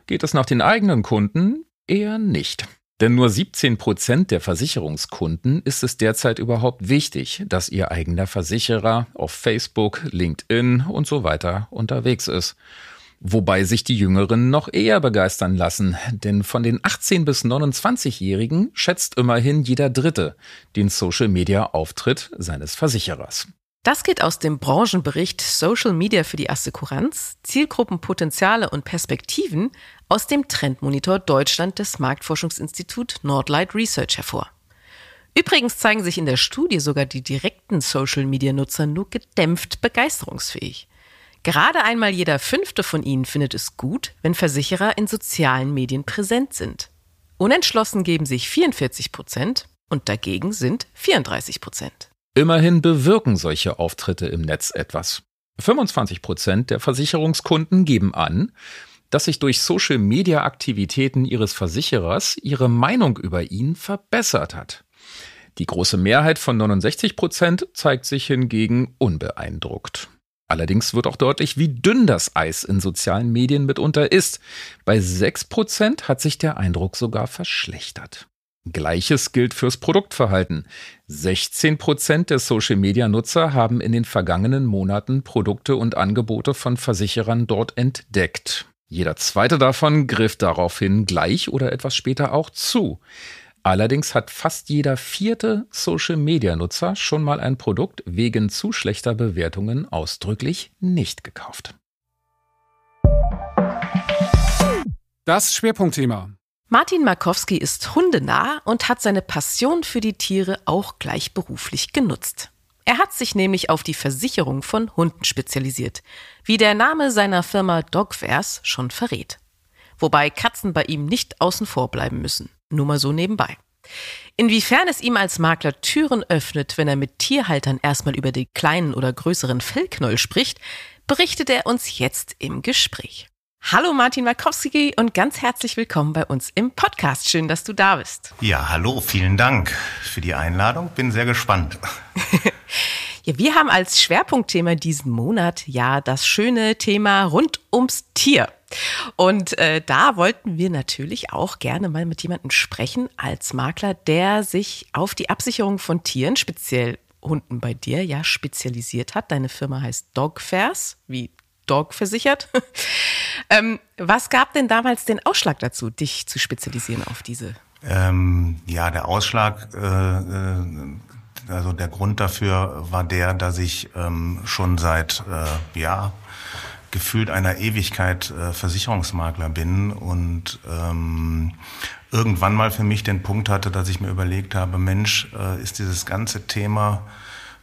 Speaker 2: Geht es nach den eigenen Kunden? Eher nicht. Denn nur 17 Prozent der Versicherungskunden ist es derzeit überhaupt wichtig, dass ihr eigener Versicherer auf Facebook, LinkedIn und so weiter unterwegs ist. Wobei sich die Jüngeren noch eher begeistern lassen, denn von den 18 bis 29-Jährigen schätzt immerhin jeder Dritte den Social-Media-Auftritt seines Versicherers.
Speaker 1: Das geht aus dem Branchenbericht Social Media für die Assekuranz, Zielgruppenpotenziale und Perspektiven aus dem Trendmonitor Deutschland des Marktforschungsinstitut Nordlight Research hervor. Übrigens zeigen sich in der Studie sogar die direkten Social Media Nutzer nur gedämpft begeisterungsfähig. Gerade einmal jeder fünfte von ihnen findet es gut, wenn Versicherer in sozialen Medien präsent sind. Unentschlossen geben sich 44 Prozent, und dagegen sind 34 Prozent.
Speaker 2: Immerhin bewirken solche Auftritte im Netz etwas. 25 Prozent der Versicherungskunden geben an, dass sich durch Social-Media-Aktivitäten ihres Versicherers ihre Meinung über ihn verbessert hat. Die große Mehrheit von 69 Prozent zeigt sich hingegen unbeeindruckt. Allerdings wird auch deutlich, wie dünn das Eis in sozialen Medien mitunter ist. Bei 6 Prozent hat sich der Eindruck sogar verschlechtert. Gleiches gilt fürs Produktverhalten. 16 Prozent der Social-Media-Nutzer haben in den vergangenen Monaten Produkte und Angebote von Versicherern dort entdeckt. Jeder zweite davon griff daraufhin gleich oder etwas später auch zu. Allerdings hat fast jeder vierte Social-Media-Nutzer schon mal ein Produkt wegen zu schlechter Bewertungen ausdrücklich nicht gekauft.
Speaker 7: Das Schwerpunktthema.
Speaker 1: Martin Markowski ist hundenah und hat seine Passion für die Tiere auch gleich beruflich genutzt. Er hat sich nämlich auf die Versicherung von Hunden spezialisiert, wie der Name seiner Firma Dogverse schon verrät. Wobei Katzen bei ihm nicht außen vor bleiben müssen. Nur mal so nebenbei. Inwiefern es ihm als Makler Türen öffnet, wenn er mit Tierhaltern erstmal über die kleinen oder größeren Fellknäuel spricht, berichtet er uns jetzt im Gespräch. Hallo Martin Markowski und ganz herzlich willkommen bei uns im Podcast. Schön, dass du da bist.
Speaker 8: Ja, hallo, vielen Dank für die Einladung. Bin sehr gespannt.
Speaker 1: ja, wir haben als Schwerpunktthema diesen Monat ja das schöne Thema rund ums Tier. Und äh, da wollten wir natürlich auch gerne mal mit jemandem sprechen als Makler, der sich auf die Absicherung von Tieren, speziell Hunden bei dir, ja spezialisiert hat. Deine Firma heißt Dogfairs, wie Dog versichert. ähm, was gab denn damals den Ausschlag dazu, dich zu spezialisieren auf diese?
Speaker 8: Ähm, ja, der Ausschlag, äh, äh, also der Grund dafür war der, dass ich ähm, schon seit äh, ja gefühlt einer Ewigkeit äh, Versicherungsmakler bin und ähm, irgendwann mal für mich den Punkt hatte, dass ich mir überlegt habe, Mensch, äh, ist dieses ganze Thema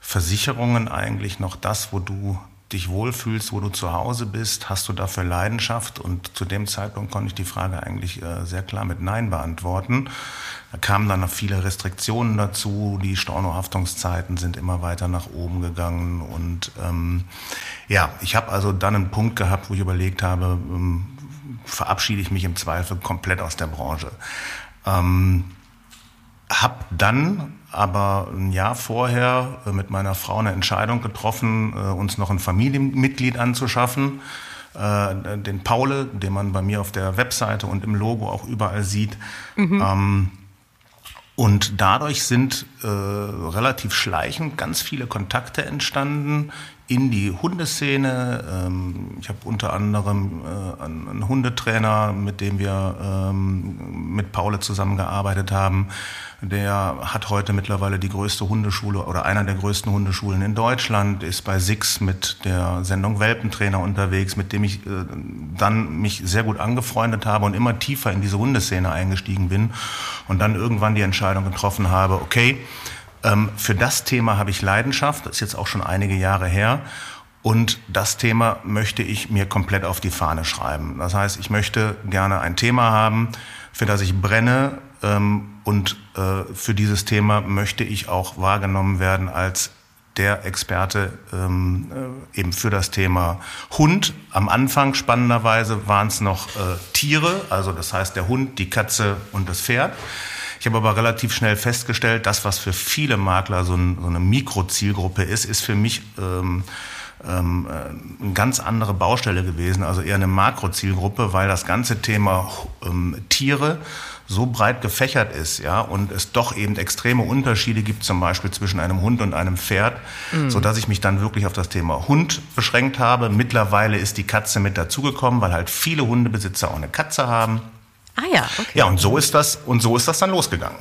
Speaker 8: Versicherungen eigentlich noch das, wo du dich wohlfühlst, wo du zu Hause bist, hast du dafür Leidenschaft? Und zu dem Zeitpunkt konnte ich die Frage eigentlich äh, sehr klar mit Nein beantworten. Da kamen dann noch viele Restriktionen dazu. Die Stornohaftungszeiten sind immer weiter nach oben gegangen. Und ähm, ja, ich habe also dann einen Punkt gehabt, wo ich überlegt habe, ähm, verabschiede ich mich im Zweifel komplett aus der Branche. Ähm, hab dann aber ein Jahr vorher äh, mit meiner Frau eine Entscheidung getroffen, äh, uns noch ein Familienmitglied anzuschaffen, äh, den Paule, den man bei mir auf der Webseite und im Logo auch überall sieht. Mhm. Ähm, und dadurch sind äh, relativ schleichend ganz viele Kontakte entstanden in die Hundeszene. Ähm, ich habe unter anderem äh, einen Hundetrainer, mit dem wir ähm, mit Paule zusammengearbeitet haben. Der hat heute mittlerweile die größte Hundeschule oder einer der größten Hundeschulen in Deutschland, ist bei Six mit der Sendung Welpentrainer unterwegs, mit dem ich äh, dann mich sehr gut angefreundet habe und immer tiefer in diese Hundeszene eingestiegen bin und dann irgendwann die Entscheidung getroffen habe, okay, ähm, für das Thema habe ich Leidenschaft, das ist jetzt auch schon einige Jahre her. Und das Thema möchte ich mir komplett auf die Fahne schreiben. Das heißt, ich möchte gerne ein Thema haben, für das ich brenne. Ähm, und äh, für dieses Thema möchte ich auch wahrgenommen werden als der Experte ähm, äh, eben für das Thema Hund. Am Anfang spannenderweise waren es noch äh, Tiere, also das heißt der Hund, die Katze und das Pferd. Ich habe aber relativ schnell festgestellt, das, was für viele Makler so, ein, so eine Mikrozielgruppe ist, ist für mich ähm, ähm, äh, eine ganz andere Baustelle gewesen, also eher eine Makrozielgruppe, weil das ganze Thema ähm, Tiere so breit gefächert ist, ja, und es doch eben extreme Unterschiede gibt, zum Beispiel zwischen einem Hund und einem Pferd, mhm. so dass ich mich dann wirklich auf das Thema Hund beschränkt habe. Mittlerweile ist die Katze mit dazugekommen, weil halt viele Hundebesitzer auch eine Katze haben.
Speaker 1: Ah ja, okay.
Speaker 8: Ja, und so ist das, und so ist das dann losgegangen.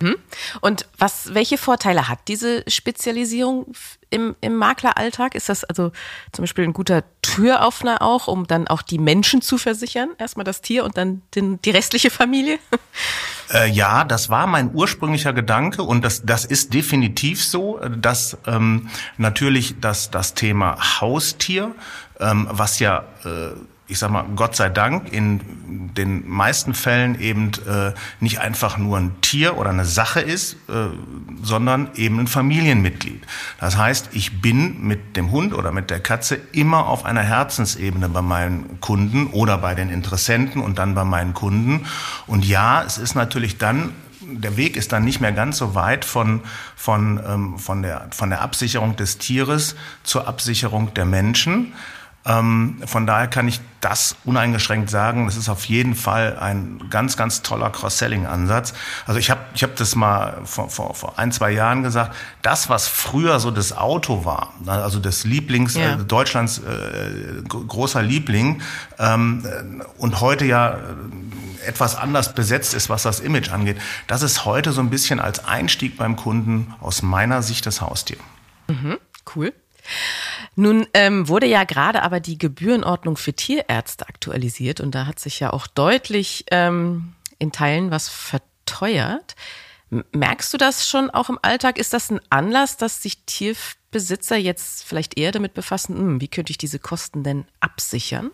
Speaker 1: Hm? Und was, welche Vorteile hat diese Spezialisierung im, im Makleralltag? Ist das also zum Beispiel ein guter Türöffner auch, um dann auch die Menschen zu versichern? Erstmal das Tier und dann den, die restliche Familie?
Speaker 8: Äh, ja, das war mein ursprünglicher Gedanke und das, das ist definitiv so, dass ähm, natürlich das, das Thema Haustier, ähm, was ja äh, ich sag mal, Gott sei Dank in den meisten Fällen eben äh, nicht einfach nur ein Tier oder eine Sache ist, äh, sondern eben ein Familienmitglied. Das heißt, ich bin mit dem Hund oder mit der Katze immer auf einer Herzensebene bei meinen Kunden oder bei den Interessenten und dann bei meinen Kunden. Und ja, es ist natürlich dann der Weg ist dann nicht mehr ganz so weit von, von, ähm, von, der, von der Absicherung des Tieres zur Absicherung der Menschen. Ähm, von daher kann ich das uneingeschränkt sagen. Das ist auf jeden Fall ein ganz, ganz toller Cross-Selling-Ansatz. Also ich habe ich hab das mal vor, vor, vor ein, zwei Jahren gesagt. Das, was früher so das Auto war, also das Lieblings, ja. äh, Deutschlands äh, großer Liebling ähm, und heute ja äh, etwas anders besetzt ist, was das Image angeht, das ist heute so ein bisschen als Einstieg beim Kunden aus meiner Sicht das Haustier.
Speaker 1: Mhm, cool. Nun ähm, wurde ja gerade aber die Gebührenordnung für Tierärzte aktualisiert und da hat sich ja auch deutlich ähm, in Teilen was verteuert. Merkst du das schon auch im Alltag? Ist das ein Anlass, dass sich Tierbesitzer jetzt vielleicht eher damit befassen, hm, wie könnte ich diese Kosten denn absichern?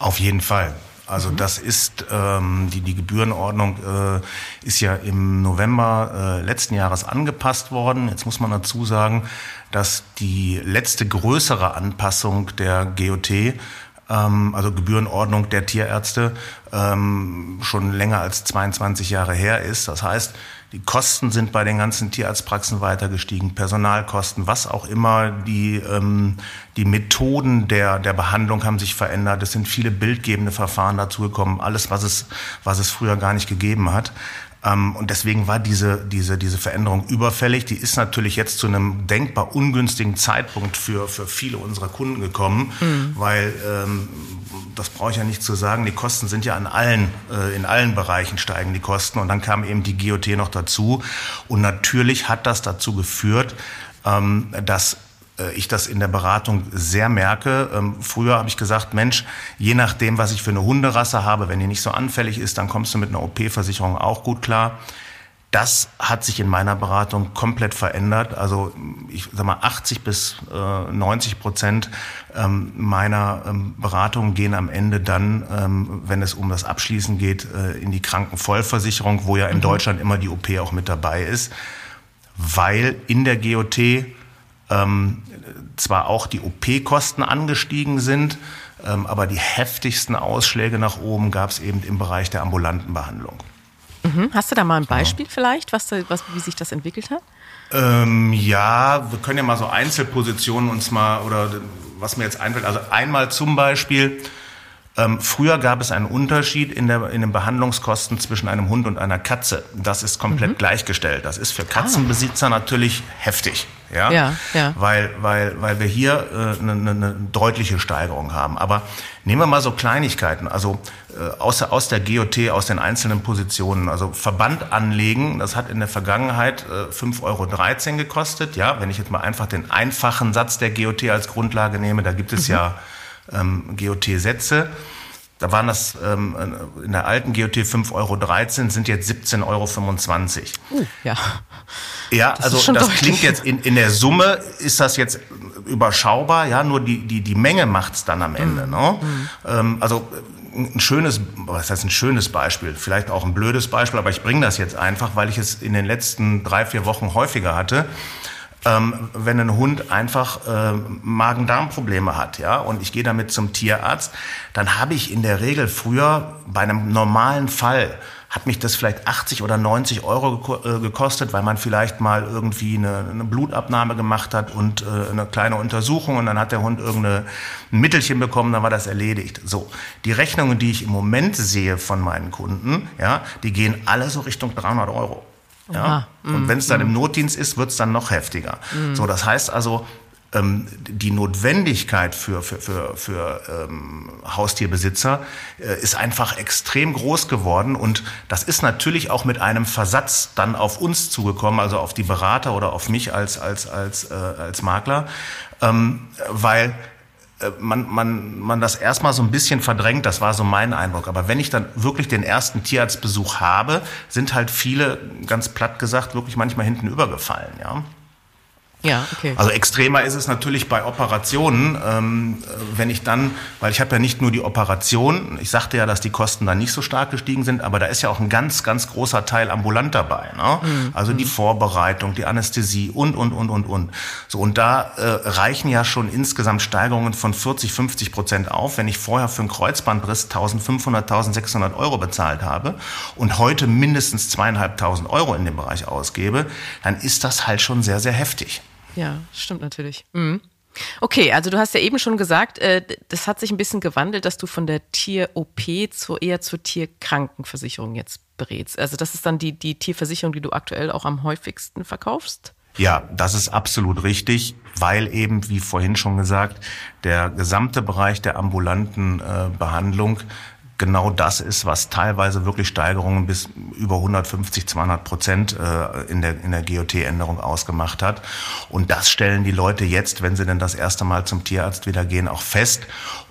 Speaker 8: Auf jeden Fall. Also mhm. das ist ähm, die, die Gebührenordnung äh, ist ja im November äh, letzten Jahres angepasst worden. Jetzt muss man dazu sagen, dass die letzte größere Anpassung der GOT ähm, also Gebührenordnung der Tierärzte, ähm, schon länger als 22 Jahre her ist. Das heißt, die Kosten sind bei den ganzen Tierarztpraxen weiter gestiegen, Personalkosten, was auch immer. Die, ähm, die Methoden der, der Behandlung haben sich verändert. Es sind viele bildgebende Verfahren dazugekommen. Alles, was es, was es früher gar nicht gegeben hat. Ähm, und deswegen war diese, diese, diese Veränderung überfällig. Die ist natürlich jetzt zu einem denkbar ungünstigen Zeitpunkt für, für viele unserer Kunden gekommen, mhm. weil ähm, das brauche ich ja nicht zu sagen, die Kosten sind ja an allen, äh, in allen Bereichen steigen die Kosten. Und dann kam eben die GOT noch dazu. Und natürlich hat das dazu geführt, ähm, dass ich das in der Beratung sehr merke. Ähm, früher habe ich gesagt, Mensch, je nachdem, was ich für eine Hunderasse habe, wenn die nicht so anfällig ist, dann kommst du mit einer OP-Versicherung auch gut klar. Das hat sich in meiner Beratung komplett verändert. Also ich sag mal, 80 bis 90 äh, Prozent ähm, meiner ähm, Beratungen gehen am Ende dann, wenn es um das Abschließen geht, äh, in die Krankenvollversicherung, wo ja in mhm. Deutschland immer die OP auch mit dabei ist, weil in der GOT ähm, zwar auch die OP-Kosten angestiegen sind, ähm, aber die heftigsten Ausschläge nach oben gab es eben im Bereich der ambulanten Behandlung.
Speaker 1: Mhm. Hast du da mal ein Beispiel ja. vielleicht, was, was, wie sich das entwickelt hat?
Speaker 8: Ähm, ja, wir können ja mal so Einzelpositionen uns mal, oder was mir jetzt einfällt, also einmal zum Beispiel, ähm, früher gab es einen Unterschied in, der, in den Behandlungskosten zwischen einem Hund und einer Katze. Das ist komplett mhm. gleichgestellt. Das ist für Katzenbesitzer ah. natürlich heftig. Ja? Ja, ja. Weil, weil, weil wir hier äh, eine, eine deutliche Steigerung haben. Aber nehmen wir mal so Kleinigkeiten. Also äh, aus, aus der GOT, aus den einzelnen Positionen. Also Verband anlegen, das hat in der Vergangenheit äh, 5,13 Euro gekostet. Ja, wenn ich jetzt mal einfach den einfachen Satz der GOT als Grundlage nehme, da gibt es mhm. ja ähm, GOT-Sätze. Da waren das ähm, in der alten GOT 5,13 Euro, sind jetzt 17,25 Euro.
Speaker 1: Uh, ja.
Speaker 8: Ja, das also das klingt jetzt in, in der Summe ist das jetzt überschaubar, ja, nur die, die, die Menge macht's dann am Ende. Mm. Ne? Mm. Ähm, also ein schönes, was heißt ein schönes Beispiel, vielleicht auch ein blödes Beispiel, aber ich bringe das jetzt einfach, weil ich es in den letzten drei, vier Wochen häufiger hatte ähm, wenn ein Hund einfach äh, Magen-Darm-Probleme hat, ja, und ich gehe damit zum Tierarzt, dann habe ich in der Regel früher bei einem normalen Fall hat mich das vielleicht 80 oder 90 Euro äh, gekostet, weil man vielleicht mal irgendwie eine, eine Blutabnahme gemacht hat und äh, eine kleine Untersuchung und dann hat der Hund irgendein Mittelchen bekommen, dann war das erledigt. So, die Rechnungen, die ich im Moment sehe von meinen Kunden, ja, die gehen alle so Richtung 300 Euro. Ja? Und wenn es dann im mm. Notdienst ist, wird es dann noch heftiger. Mm. So, das heißt also, ähm, die Notwendigkeit für, für, für, für ähm, Haustierbesitzer äh, ist einfach extrem groß geworden. Und das ist natürlich auch mit einem Versatz dann auf uns zugekommen, also auf die Berater oder auf mich als, als, als, äh, als Makler, ähm, weil man, man, man das erstmal so ein bisschen verdrängt, das war so mein Eindruck. Aber wenn ich dann wirklich den ersten Tierarztbesuch habe, sind halt viele, ganz platt gesagt, wirklich manchmal hinten übergefallen, ja.
Speaker 1: Ja, okay.
Speaker 8: Also extremer ist es natürlich bei Operationen, ähm, wenn ich dann, weil ich habe ja nicht nur die Operation, ich sagte ja, dass die Kosten dann nicht so stark gestiegen sind, aber da ist ja auch ein ganz, ganz großer Teil ambulant dabei. Ne? Mhm. Also die Vorbereitung, die Anästhesie und, und, und, und, und. So, und da äh, reichen ja schon insgesamt Steigerungen von 40, 50 Prozent auf. Wenn ich vorher für einen Kreuzbandriss 1500, 1600 Euro bezahlt habe und heute mindestens zweieinhalbtausend Euro in dem Bereich ausgebe, dann ist das halt schon sehr, sehr heftig.
Speaker 1: Ja, stimmt natürlich. Mhm. Okay, also du hast ja eben schon gesagt, äh, das hat sich ein bisschen gewandelt, dass du von der Tier-OP zu, eher zur Tierkrankenversicherung jetzt berätst. Also das ist dann die, die Tierversicherung, die du aktuell auch am häufigsten verkaufst?
Speaker 8: Ja, das ist absolut richtig, weil eben, wie vorhin schon gesagt, der gesamte Bereich der ambulanten äh, Behandlung genau das ist, was teilweise wirklich Steigerungen bis über 150, 200 Prozent äh, in der, in der GOT-Änderung ausgemacht hat. Und das stellen die Leute jetzt, wenn sie denn das erste Mal zum Tierarzt wieder gehen, auch fest.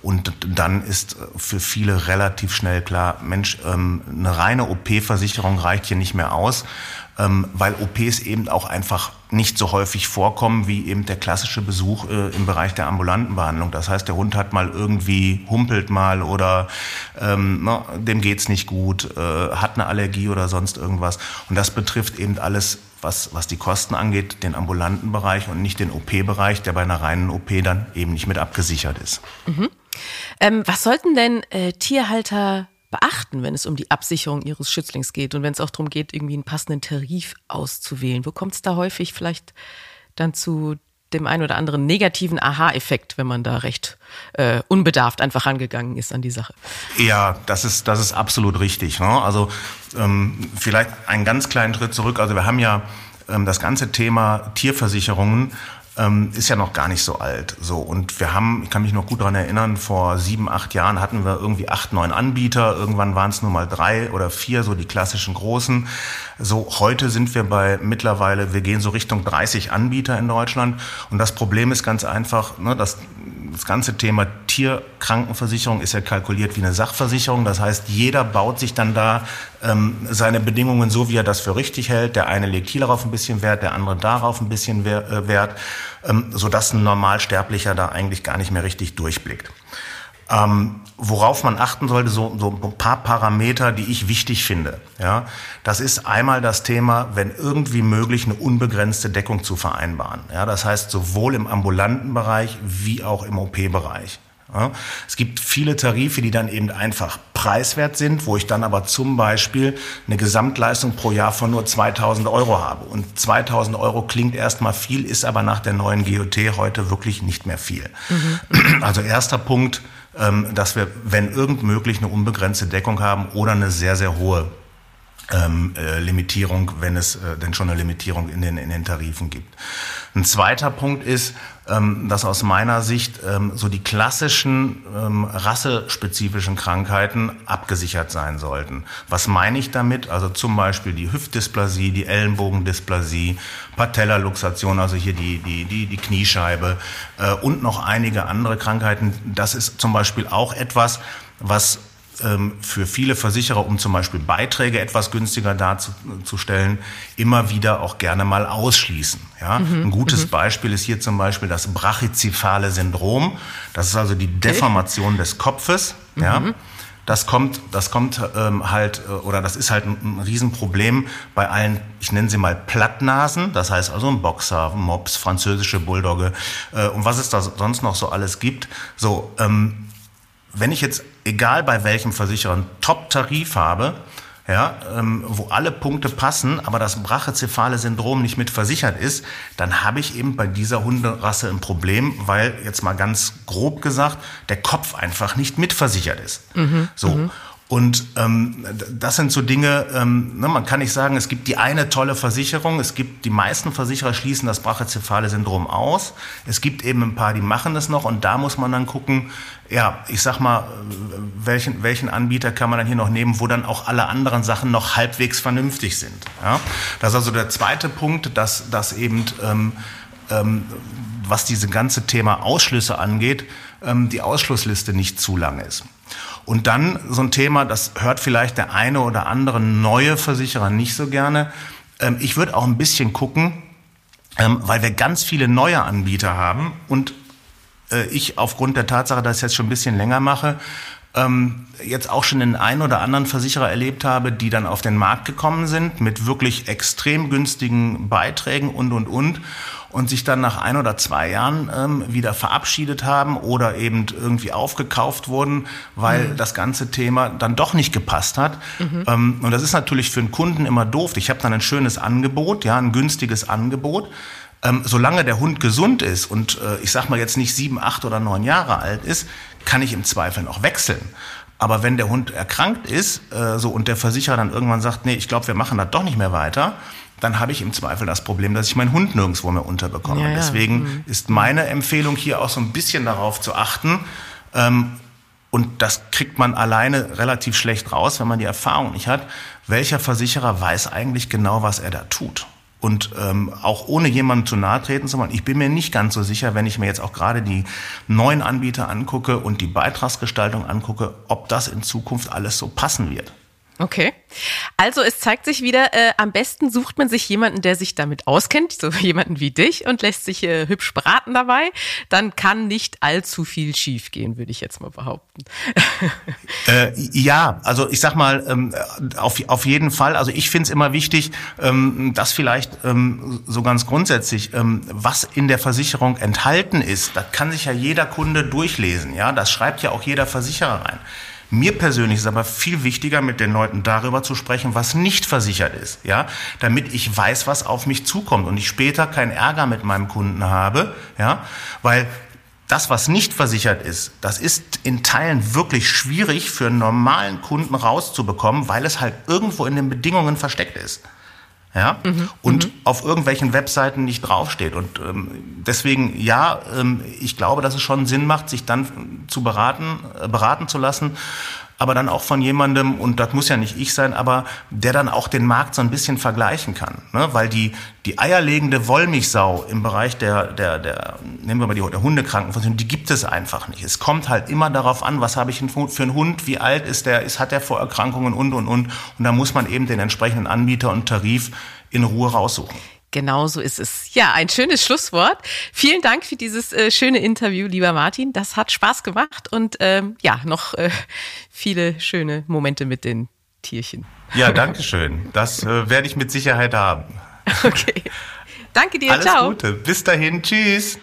Speaker 8: Und dann ist für viele relativ schnell klar, Mensch, ähm, eine reine OP-Versicherung reicht hier nicht mehr aus ähm, weil OPs eben auch einfach nicht so häufig vorkommen wie eben der klassische Besuch äh, im Bereich der ambulanten Behandlung. Das heißt, der Hund hat mal irgendwie humpelt mal oder ähm, na, dem geht's nicht gut, äh, hat eine Allergie oder sonst irgendwas. Und das betrifft eben alles was, was die Kosten angeht, den ambulanten Bereich und nicht den OP-Bereich, der bei einer reinen OP dann eben nicht mit abgesichert ist.
Speaker 1: Mhm. Ähm, was sollten denn äh, Tierhalter beachten, wenn es um die Absicherung ihres Schützlings geht und wenn es auch darum geht, irgendwie einen passenden Tarif auszuwählen? Wo kommt es da häufig vielleicht dann zu dem einen oder anderen negativen Aha-Effekt, wenn man da recht äh, unbedarft einfach rangegangen ist an die Sache.
Speaker 8: Ja, das ist, das ist absolut richtig. Ne? Also ähm, vielleicht einen ganz kleinen Schritt zurück. Also wir haben ja ähm, das ganze Thema Tierversicherungen ähm, ist ja noch gar nicht so alt. So und wir haben, ich kann mich noch gut daran erinnern, vor sieben, acht Jahren hatten wir irgendwie acht, neun Anbieter. Irgendwann waren es nur mal drei oder vier, so die klassischen großen. So heute sind wir bei mittlerweile, wir gehen so Richtung 30 Anbieter in Deutschland. Und das Problem ist ganz einfach, ne, dass das ganze Thema Tierkrankenversicherung ist ja kalkuliert wie eine Sachversicherung. Das heißt, jeder baut sich dann da ähm, seine Bedingungen so, wie er das für richtig hält. Der eine legt hier darauf ein bisschen Wert, der andere darauf ein bisschen äh, Wert, ähm, sodass ein Normalsterblicher da eigentlich gar nicht mehr richtig durchblickt. Ähm, worauf man achten sollte, so, so ein paar Parameter, die ich wichtig finde. Ja, das ist einmal das Thema, wenn irgendwie möglich, eine unbegrenzte Deckung zu vereinbaren. Ja, das heißt sowohl im ambulanten Bereich wie auch im OP-Bereich. Ja, es gibt viele Tarife, die dann eben einfach preiswert sind, wo ich dann aber zum Beispiel eine Gesamtleistung pro Jahr von nur 2000 Euro habe. Und 2000 Euro klingt erstmal viel, ist aber nach der neuen GOT heute wirklich nicht mehr viel. Mhm. Also erster Punkt, ähm, dass wir, wenn irgend möglich, eine unbegrenzte Deckung haben oder eine sehr, sehr hohe ähm, äh, Limitierung, wenn es äh, denn schon eine Limitierung in den, in den Tarifen gibt. Ein zweiter Punkt ist, ähm, dass aus meiner Sicht ähm, so die klassischen ähm, rassespezifischen Krankheiten abgesichert sein sollten. Was meine ich damit? Also zum Beispiel die Hüftdysplasie, die Ellenbogendysplasie, Patellaluxation, also hier die, die, die, die Kniescheibe äh, und noch einige andere Krankheiten. Das ist zum Beispiel auch etwas, was für viele Versicherer, um zum Beispiel Beiträge etwas günstiger darzustellen, immer wieder auch gerne mal ausschließen. Ja? Mhm. Ein gutes mhm. Beispiel ist hier zum Beispiel das brachycephale Syndrom. Das ist also die Deformation okay. des Kopfes. Mhm. Ja? Das kommt, das kommt ähm, halt, äh, oder das ist halt ein, ein Riesenproblem bei allen, ich nenne sie mal Plattnasen, das heißt also ein Boxer, Mops, französische Bulldogge äh, und was es da sonst noch so alles gibt. So, ähm, wenn ich jetzt, egal bei welchem Versicherer, einen Top-Tarif habe, ja, ähm, wo alle Punkte passen, aber das brachycephale Syndrom nicht mit versichert ist, dann habe ich eben bei dieser Hunderasse ein Problem, weil jetzt mal ganz grob gesagt, der Kopf einfach nicht mitversichert ist. Mhm, so. Mhm. Und ähm, das sind so Dinge, ähm, ne, man kann nicht sagen, es gibt die eine tolle Versicherung, es gibt die meisten Versicherer schließen das brachycephale Syndrom aus. Es gibt eben ein paar, die machen das noch und da muss man dann gucken, ja, ich sag mal, welchen, welchen Anbieter kann man dann hier noch nehmen, wo dann auch alle anderen Sachen noch halbwegs vernünftig sind. Ja? Das ist also der zweite Punkt, dass, dass eben, ähm, ähm, was diese ganze Thema Ausschlüsse angeht, ähm, die Ausschlussliste nicht zu lang ist. Und dann so ein Thema, das hört vielleicht der eine oder andere neue Versicherer nicht so gerne. Ähm, ich würde auch ein bisschen gucken, ähm, weil wir ganz viele neue Anbieter haben und äh, ich aufgrund der Tatsache, dass ich jetzt schon ein bisschen länger mache, ähm, jetzt auch schon den einen oder anderen Versicherer erlebt habe, die dann auf den Markt gekommen sind mit wirklich extrem günstigen Beiträgen und, und, und und sich dann nach ein oder zwei Jahren ähm, wieder verabschiedet haben oder eben irgendwie aufgekauft wurden, weil mhm. das ganze Thema dann doch nicht gepasst hat. Mhm. Ähm, und das ist natürlich für einen Kunden immer doof. Ich habe dann ein schönes Angebot, ja, ein günstiges Angebot. Ähm, solange der Hund gesund ist und äh, ich sag mal jetzt nicht sieben, acht oder neun Jahre alt ist, kann ich im Zweifel noch wechseln. Aber wenn der Hund erkrankt ist, äh, so und der Versicherer dann irgendwann sagt, nee, ich glaube, wir machen das doch nicht mehr weiter, dann habe ich im Zweifel das Problem, dass ich meinen Hund nirgendwo mehr unterbekomme. Ja, ja. Deswegen mhm. ist meine Empfehlung hier auch so ein bisschen darauf zu achten. Ähm, und das kriegt man alleine relativ schlecht raus, wenn man die Erfahrung nicht hat. Welcher Versicherer weiß eigentlich genau, was er da tut? Und ähm, auch ohne jemandem zu nahe treten zu wollen, ich bin mir nicht ganz so sicher, wenn ich mir jetzt auch gerade die neuen Anbieter angucke und die Beitragsgestaltung angucke, ob das in Zukunft alles so passen wird.
Speaker 1: Okay. Also es zeigt sich wieder, äh, am besten sucht man sich jemanden, der sich damit auskennt, so jemanden wie dich und lässt sich äh, hübsch beraten dabei. Dann kann nicht allzu viel schiefgehen, würde ich jetzt mal behaupten.
Speaker 8: äh, ja, also ich sag mal, ähm, auf, auf jeden Fall. Also ich finde es immer wichtig, ähm, dass vielleicht ähm, so ganz grundsätzlich, ähm, was in der Versicherung enthalten ist, das kann sich ja jeder Kunde durchlesen. Ja, das schreibt ja auch jeder Versicherer rein. Mir persönlich ist aber viel wichtiger, mit den Leuten darüber zu sprechen, was nicht versichert ist, ja, damit ich weiß, was auf mich zukommt und ich später keinen Ärger mit meinem Kunden habe, ja, weil das, was nicht versichert ist, das ist in Teilen wirklich schwierig für einen normalen Kunden rauszubekommen, weil es halt irgendwo in den Bedingungen versteckt ist ja, mhm. und mhm. auf irgendwelchen Webseiten nicht draufsteht. Und ähm, deswegen, ja, ähm, ich glaube, dass es schon Sinn macht, sich dann zu beraten, äh, beraten zu lassen aber dann auch von jemandem, und das muss ja nicht ich sein, aber der dann auch den Markt so ein bisschen vergleichen kann. Ne? Weil die, die eierlegende Wollmilchsau im Bereich der, der, der nehmen wir mal die der Hundekrankenversicherung, die gibt es einfach nicht. Es kommt halt immer darauf an, was habe ich für einen Hund, wie alt ist der, ist, hat der Vorerkrankungen und, und, und. Und da muss man eben den entsprechenden Anbieter und Tarif in Ruhe raussuchen.
Speaker 1: Genau so ist es. Ja, ein schönes Schlusswort. Vielen Dank für dieses äh, schöne Interview, lieber Martin. Das hat Spaß gemacht und ähm, ja, noch äh, viele schöne Momente mit den Tierchen.
Speaker 8: Ja, danke schön. Das äh, werde ich mit Sicherheit haben.
Speaker 1: Okay. Danke dir.
Speaker 8: Alles
Speaker 1: Ciao.
Speaker 8: Gute. Bis dahin. Tschüss.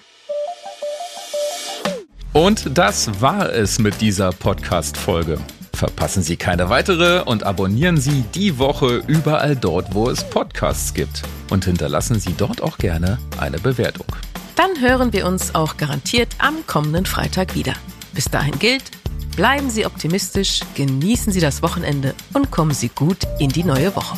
Speaker 2: Und das war es mit dieser Podcast-Folge. Verpassen Sie keine weitere und abonnieren Sie die Woche überall dort, wo es Podcasts gibt. Und hinterlassen Sie dort auch gerne eine Bewertung.
Speaker 1: Dann hören wir uns auch garantiert am kommenden Freitag wieder. Bis dahin gilt, bleiben Sie optimistisch, genießen Sie das Wochenende und kommen Sie gut in die neue Woche.